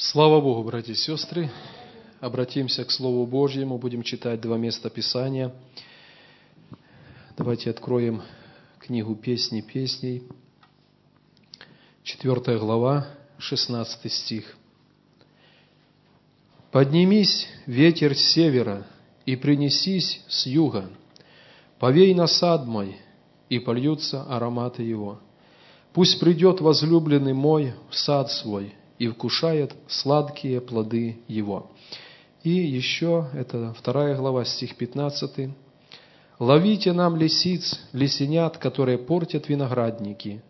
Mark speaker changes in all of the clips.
Speaker 1: Слава Богу, братья и сестры! Обратимся к Слову Божьему, будем читать два места Писания. Давайте откроем книгу «Песни песней», четвертая глава, 16 стих. «Поднимись, ветер с севера, и принесись с юга, повей на сад мой, и польются ароматы его. Пусть придет возлюбленный мой в сад свой, и вкушает сладкие плоды его. И еще, это вторая глава, стих 15. «Ловите нам лисиц, лисенят, которые портят виноградники,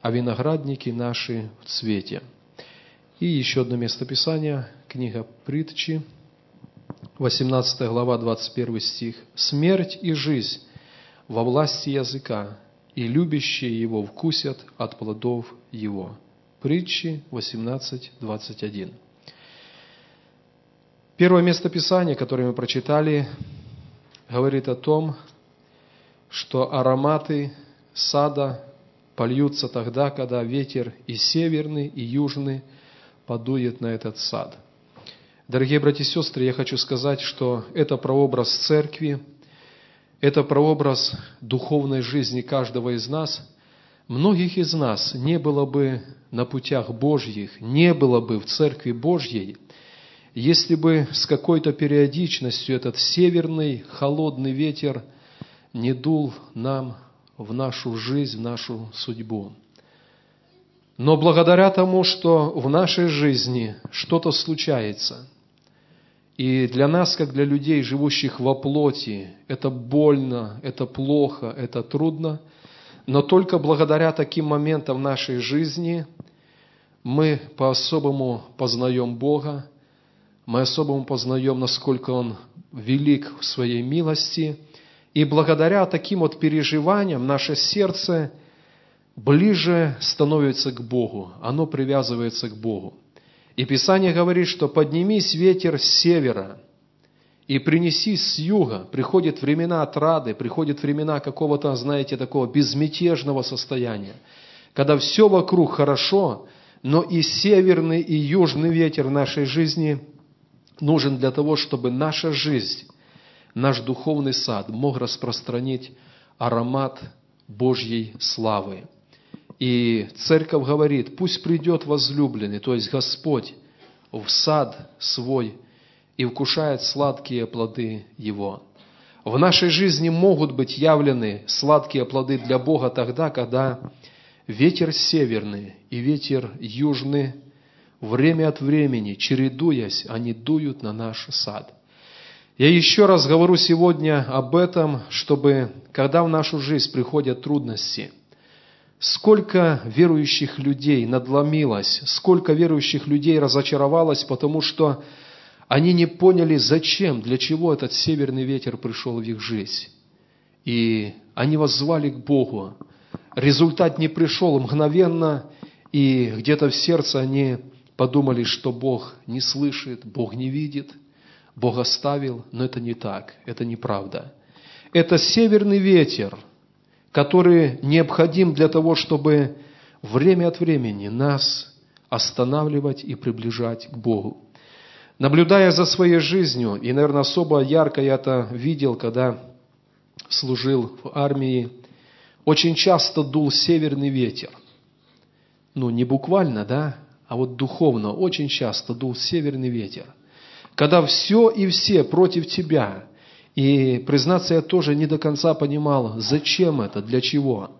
Speaker 1: а виноградники наши в цвете». И еще одно место Писания, книга Притчи, 18 глава, 21 стих. «Смерть и жизнь во власти языка, и любящие его вкусят от плодов его». Притчи 18.21. Первое место Писания, которое мы прочитали, говорит о том, что ароматы сада польются тогда, когда ветер и северный, и южный подует на этот сад. Дорогие братья и сестры, я хочу сказать, что это прообраз церкви, это прообраз духовной жизни каждого из нас – многих из нас не было бы на путях Божьих, не было бы в Церкви Божьей, если бы с какой-то периодичностью этот северный холодный ветер не дул нам в нашу жизнь, в нашу судьбу. Но благодаря тому, что в нашей жизни что-то случается, и для нас, как для людей, живущих во плоти, это больно, это плохо, это трудно – но только благодаря таким моментам в нашей жизни мы по-особому познаем Бога, мы особому познаем, насколько Он велик в своей милости, и благодаря таким вот переживаниям наше сердце ближе становится к Богу, оно привязывается к Богу. И Писание говорит, что поднимись ветер с севера – и принеси с юга, приходят времена отрады, приходят времена какого-то, знаете, такого безмятежного состояния, когда все вокруг хорошо, но и северный, и южный ветер нашей жизни нужен для того, чтобы наша жизнь, наш духовный сад мог распространить аромат Божьей славы. И церковь говорит, пусть придет возлюбленный, то есть Господь, в сад свой и вкушает сладкие плоды Его. В нашей жизни могут быть явлены сладкие плоды для Бога тогда, когда ветер северный и ветер южный время от времени, чередуясь, они дуют на наш сад. Я еще раз говорю сегодня об этом, чтобы, когда в нашу жизнь приходят трудности, сколько верующих людей надломилось, сколько верующих людей разочаровалось, потому что они не поняли, зачем, для чего этот северный ветер пришел в их жизнь. И они воззвали к Богу. Результат не пришел мгновенно, и где-то в сердце они подумали, что Бог не слышит, Бог не видит, Бог оставил, но это не так, это неправда. Это северный ветер, который необходим для того, чтобы время от времени нас останавливать и приближать к Богу. Наблюдая за своей жизнью, и, наверное, особо ярко я это видел, когда служил в армии, очень часто дул северный ветер. Ну, не буквально, да, а вот духовно очень часто дул северный ветер. Когда все и все против тебя. И, признаться, я тоже не до конца понимал, зачем это, для чего.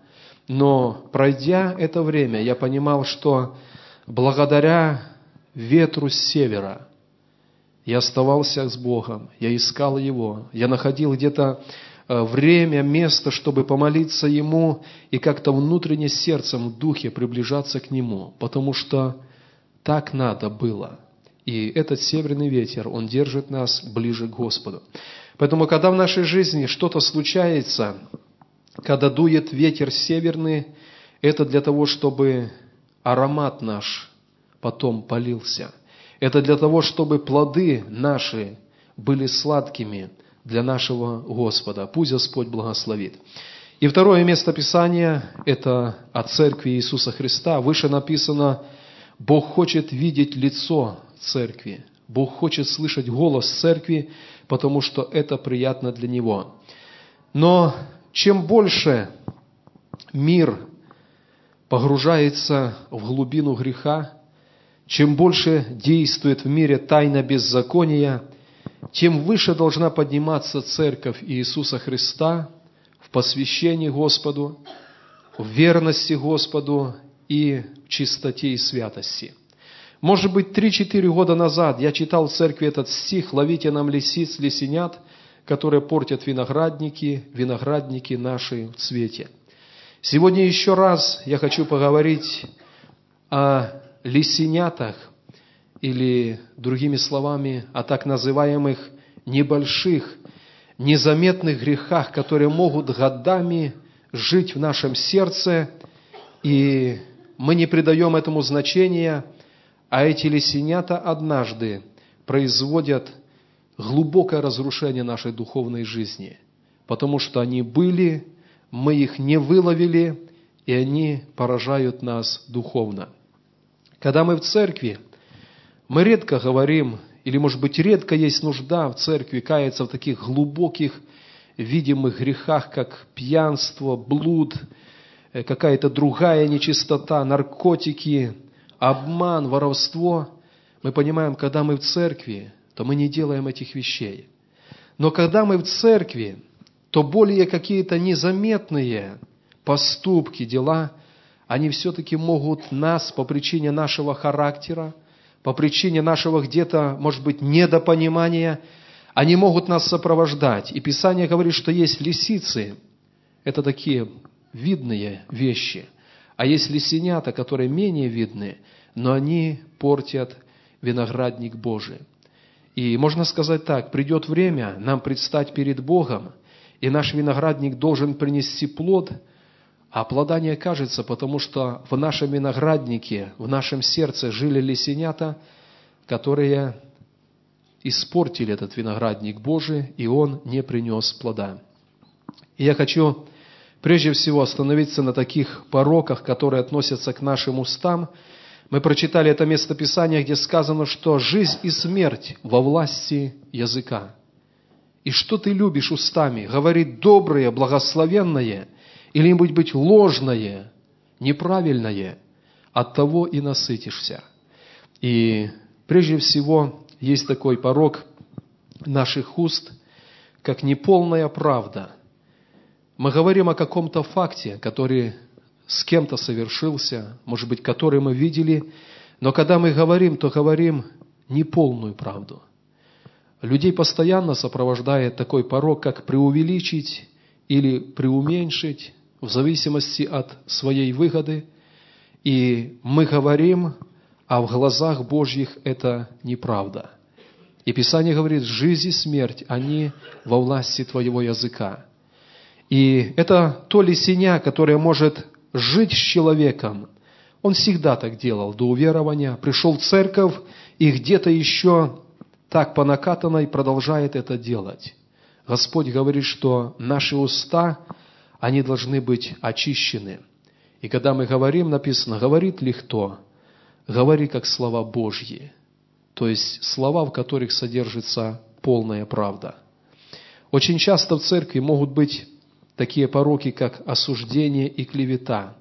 Speaker 1: Но, пройдя это время, я понимал, что благодаря ветру с севера – я оставался с Богом, я искал Его, я находил где-то э, время, место, чтобы помолиться Ему и как-то внутренне сердцем, в духе приближаться к Нему, потому что так надо было. И этот северный ветер, он держит нас ближе к Господу. Поэтому, когда в нашей жизни что-то случается, когда дует ветер северный, это для того, чтобы аромат наш потом полился – это для того, чтобы плоды наши были сладкими для нашего Господа. Пусть Господь благословит. И второе место Писания – это о церкви Иисуса Христа. Выше написано, Бог хочет видеть лицо церкви. Бог хочет слышать голос церкви, потому что это приятно для Него. Но чем больше мир погружается в глубину греха, чем больше действует в мире тайна беззакония, тем выше должна подниматься церковь Иисуса Христа в посвящении Господу, в верности Господу и в чистоте и святости. Может быть, три-четыре года назад я читал в церкви этот стих «Ловите нам лисиц, лисенят, которые портят виноградники, виноградники наши в цвете». Сегодня еще раз я хочу поговорить о лисенятах, или, другими словами, о так называемых небольших, незаметных грехах, которые могут годами жить в нашем сердце, и мы не придаем этому значения, а эти лисенята однажды производят глубокое разрушение нашей духовной жизни, потому что они были мы их не выловили, и они поражают нас духовно. Когда мы в церкви, мы редко говорим, или, может быть, редко есть нужда в церкви каяться в таких глубоких, видимых грехах, как пьянство, блуд, э, какая-то другая нечистота, наркотики, обман, воровство. Мы понимаем, когда мы в церкви, то мы не делаем этих вещей. Но когда мы в церкви, то более какие-то незаметные поступки, дела, они все-таки могут нас по причине нашего характера, по причине нашего где-то, может быть, недопонимания, они могут нас сопровождать. И Писание говорит, что есть лисицы, это такие видные вещи, а есть лисенята, которые менее видны, но они портят виноградник Божий. И можно сказать так, придет время нам предстать перед Богом – и наш виноградник должен принести плод, а плода не окажется, потому что в нашем винограднике, в нашем сердце жили лисенята, которые испортили этот виноградник Божий, и он не принес плода. И я хочу прежде всего остановиться на таких пороках, которые относятся к нашим устам. Мы прочитали это местописание, где сказано, что жизнь и смерть во власти языка и что ты любишь устами, говорить доброе, благословенное, или быть быть ложное, неправильное, от того и насытишься. И прежде всего есть такой порог наших уст, как неполная правда. Мы говорим о каком-то факте, который с кем-то совершился, может быть, который мы видели, но когда мы говорим, то говорим неполную правду – Людей постоянно сопровождает такой порог, как преувеличить или преуменьшить, в зависимости от своей выгоды. И мы говорим, а в глазах Божьих это неправда. И Писание говорит, жизнь и смерть, они во власти твоего языка. И это то лисеня, которое может жить с человеком. Он всегда так делал до уверования. Пришел в церковь и где-то еще так по накатанной продолжает это делать. Господь говорит, что наши уста, они должны быть очищены. И когда мы говорим, написано, говорит ли кто? Говори как слова Божьи. То есть слова, в которых содержится полная правда. Очень часто в церкви могут быть такие пороки, как осуждение и клевета.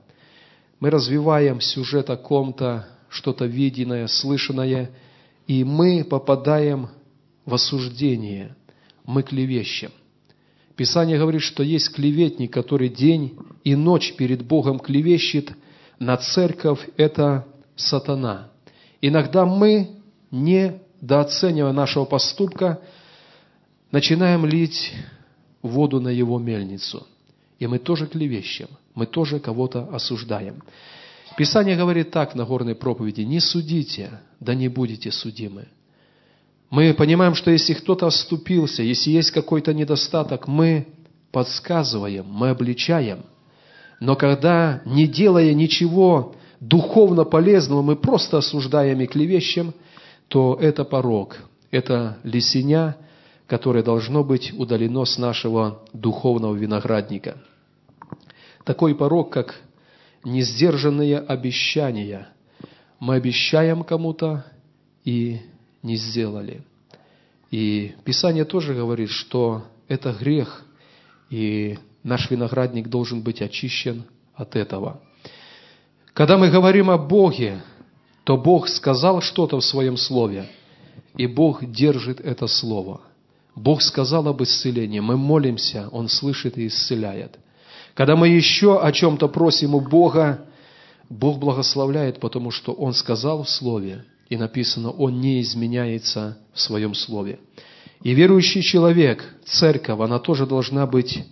Speaker 1: Мы развиваем сюжет о ком-то, что-то виденное, слышанное – и мы попадаем в осуждение, мы клевещем. Писание говорит, что есть клеветник, который день и ночь перед Богом клевещет на церковь, это сатана. Иногда мы, не недооценивая нашего поступка, начинаем лить воду на его мельницу. И мы тоже клевещем, мы тоже кого-то осуждаем. Писание говорит так на горной проповеди, не судите, да не будете судимы. Мы понимаем, что если кто-то оступился, если есть какой-то недостаток, мы подсказываем, мы обличаем. Но когда, не делая ничего духовно полезного, мы просто осуждаем и клевещем, то это порог, это лисеня, которое должно быть удалено с нашего духовного виноградника. Такой порог, как несдержанные обещания. Мы обещаем кому-то и не сделали. И Писание тоже говорит, что это грех, и наш виноградник должен быть очищен от этого. Когда мы говорим о Боге, то Бог сказал что-то в Своем Слове, и Бог держит это Слово. Бог сказал об исцелении, мы молимся, Он слышит и исцеляет. Когда мы еще о чем-то просим у Бога, Бог благословляет, потому что Он сказал в Слове, и написано, Он не изменяется в Своем Слове. И верующий человек, церковь, она тоже должна быть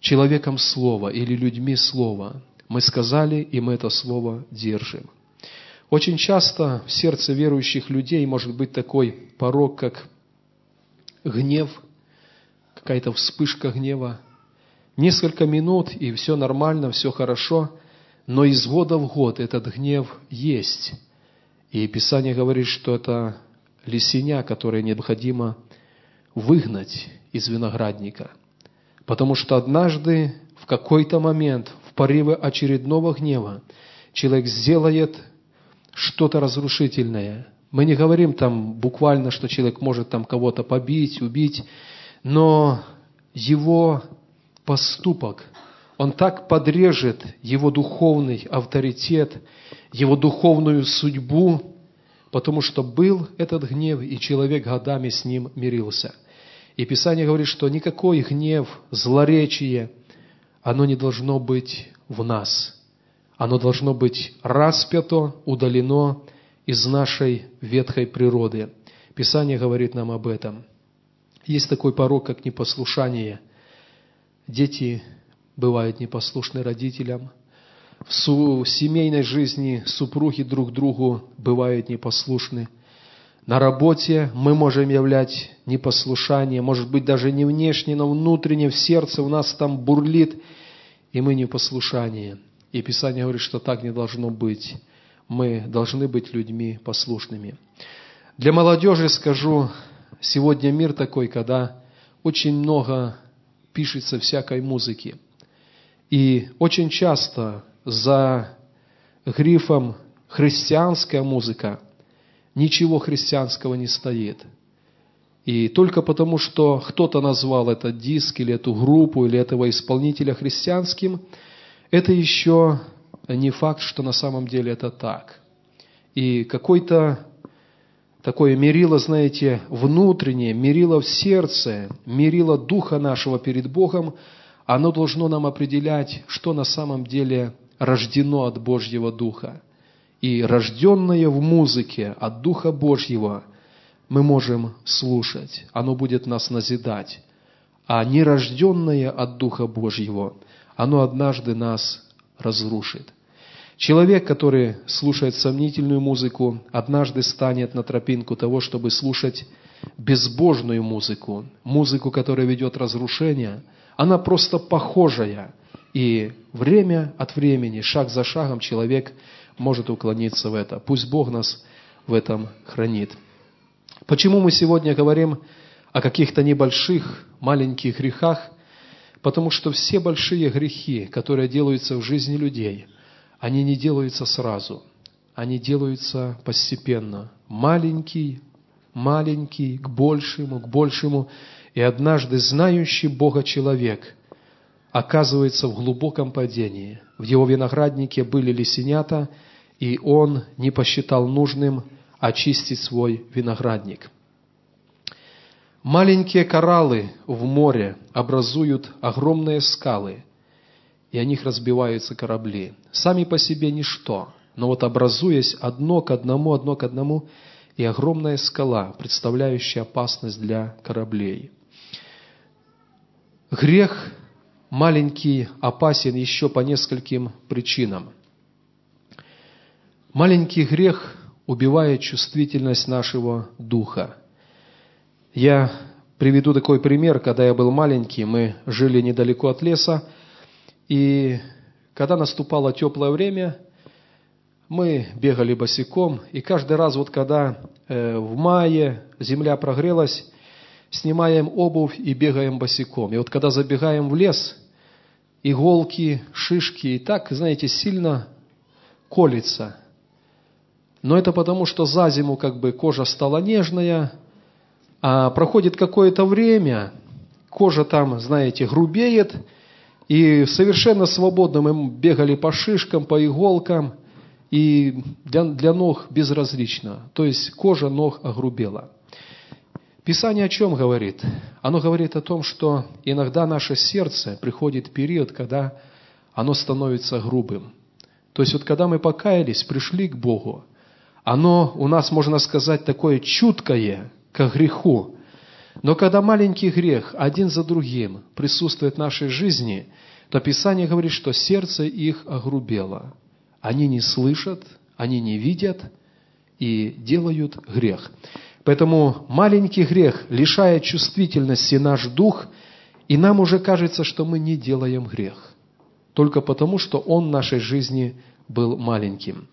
Speaker 1: человеком Слова или людьми Слова. Мы сказали, и мы это Слово держим. Очень часто в сердце верующих людей может быть такой порог, как гнев, какая-то вспышка гнева. Несколько минут, и все нормально, все хорошо, но из года в год этот гнев есть. И Писание говорит, что это лисеня, которое необходимо выгнать из виноградника – Потому что однажды, в какой-то момент, в порыве очередного гнева, человек сделает что-то разрушительное. Мы не говорим там буквально, что человек может там кого-то побить, убить, но его поступок, он так подрежет его духовный авторитет, его духовную судьбу, потому что был этот гнев, и человек годами с ним мирился – и Писание говорит, что никакой гнев, злоречие, оно не должно быть в нас. Оно должно быть распято, удалено из нашей ветхой природы. Писание говорит нам об этом. Есть такой порог, как непослушание. Дети бывают непослушны родителям. В семейной жизни супруги друг другу бывают непослушны – на работе мы можем являть непослушание, может быть, даже не внешне, но внутренне, в сердце у нас там бурлит, и мы непослушание. И Писание говорит, что так не должно быть. Мы должны быть людьми послушными. Для молодежи скажу, сегодня мир такой, когда очень много пишется всякой музыки. И очень часто за грифом «христианская музыка» ничего христианского не стоит. И только потому, что кто-то назвал этот диск или эту группу или этого исполнителя христианским, это еще не факт, что на самом деле это так. И какой-то такое мерило, знаете, внутреннее, мерило в сердце, мерило духа нашего перед Богом, оно должно нам определять, что на самом деле рождено от Божьего Духа – и рожденное в музыке от Духа Божьего мы можем слушать. Оно будет нас назидать. А нерожденное от Духа Божьего, оно однажды нас разрушит. Человек, который слушает сомнительную музыку, однажды станет на тропинку того, чтобы слушать безбожную музыку, музыку, которая ведет разрушение, она просто похожая. И время от времени, шаг за шагом человек может уклониться в это. Пусть Бог нас в этом хранит. Почему мы сегодня говорим о каких-то небольших, маленьких грехах? Потому что все большие грехи, которые делаются в жизни людей, они не делаются сразу. Они делаются постепенно. Маленький, маленький, к большему, к большему. И однажды знающий Бога человек оказывается в глубоком падении. В его винограднике были лисенята, и он не посчитал нужным очистить свой виноградник. Маленькие кораллы в море образуют огромные скалы, и о них разбиваются корабли. Сами по себе ничто, но вот образуясь одно к одному, одно к одному, и огромная скала, представляющая опасность для кораблей. Грех маленький опасен еще по нескольким причинам. Маленький грех убивает чувствительность нашего духа. Я приведу такой пример, когда я был маленький, мы жили недалеко от леса, и когда наступало теплое время, мы бегали босиком, и каждый раз, вот когда э, в мае земля прогрелась, снимаем обувь и бегаем босиком. И вот когда забегаем в лес, иголки, шишки, и так, знаете, сильно колется. но это потому, что за зиму как бы кожа стала нежная, а проходит какое-то время, кожа там, знаете, грубеет, и совершенно свободно мы бегали по шишкам, по иголкам, и для, для ног безразлично. То есть кожа ног огрубела. Писание о чем говорит? Оно говорит о том, что иногда наше сердце приходит период, когда оно становится грубым. То есть вот когда мы покаялись, пришли к Богу, оно у нас, можно сказать, такое чуткое к греху. Но когда маленький грех один за другим присутствует в нашей жизни, то Писание говорит, что сердце их огрубело. Они не слышат, они не видят и делают грех. Поэтому маленький грех лишает чувствительности наш дух, и нам уже кажется, что мы не делаем грех, только потому, что он в нашей жизни был маленьким.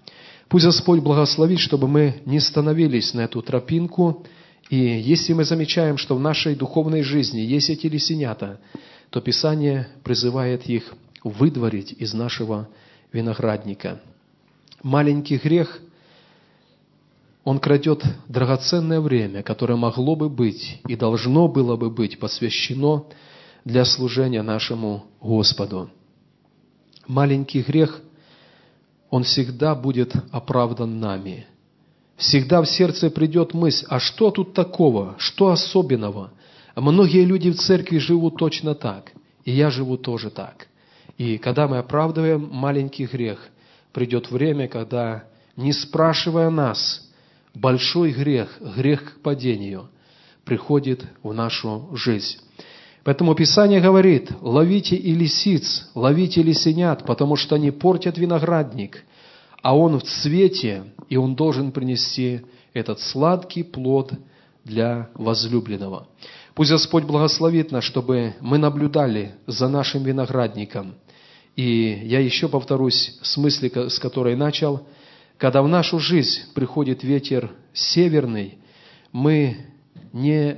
Speaker 1: Пусть Господь благословит, чтобы мы не становились на эту тропинку, и если мы замечаем, что в нашей духовной жизни есть эти лисенята, то Писание призывает их выдворить из нашего виноградника. Маленький грех он крадет драгоценное время, которое могло бы быть и должно было бы быть посвящено для служения нашему Господу. Маленький грех, он всегда будет оправдан нами. Всегда в сердце придет мысль, а что тут такого, что особенного? Многие люди в церкви живут точно так, и я живу тоже так. И когда мы оправдываем маленький грех, придет время, когда, не спрашивая нас, большой грех, грех к падению, приходит в нашу жизнь. Поэтому Писание говорит, ловите и лисиц, ловите лисенят, потому что они портят виноградник, а он в цвете, и он должен принести этот сладкий плод для возлюбленного. Пусть Господь благословит нас, чтобы мы наблюдали за нашим виноградником. И я еще повторюсь с мысли, с которой начал – когда в нашу жизнь приходит ветер северный, мы не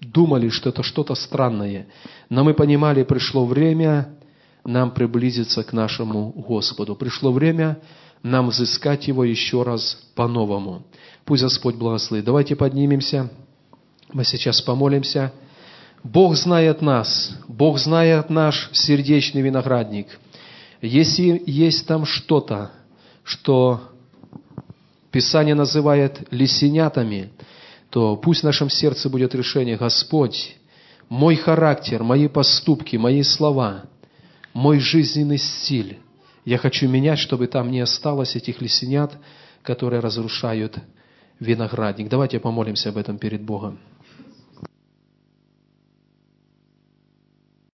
Speaker 1: думали, что это что-то странное, но мы понимали, пришло время нам приблизиться к нашему Господу. Пришло время нам взыскать Его еще раз по-новому. Пусть Господь благословит. Давайте поднимемся. Мы сейчас помолимся. Бог знает нас. Бог знает наш сердечный виноградник. Если есть там что-то, что Писание называет лисенятами, то пусть в нашем сердце будет решение, Господь, мой характер, мои поступки, мои слова, мой жизненный стиль, я хочу менять, чтобы там не осталось этих лисенят, которые разрушают виноградник. Давайте помолимся об этом перед Богом.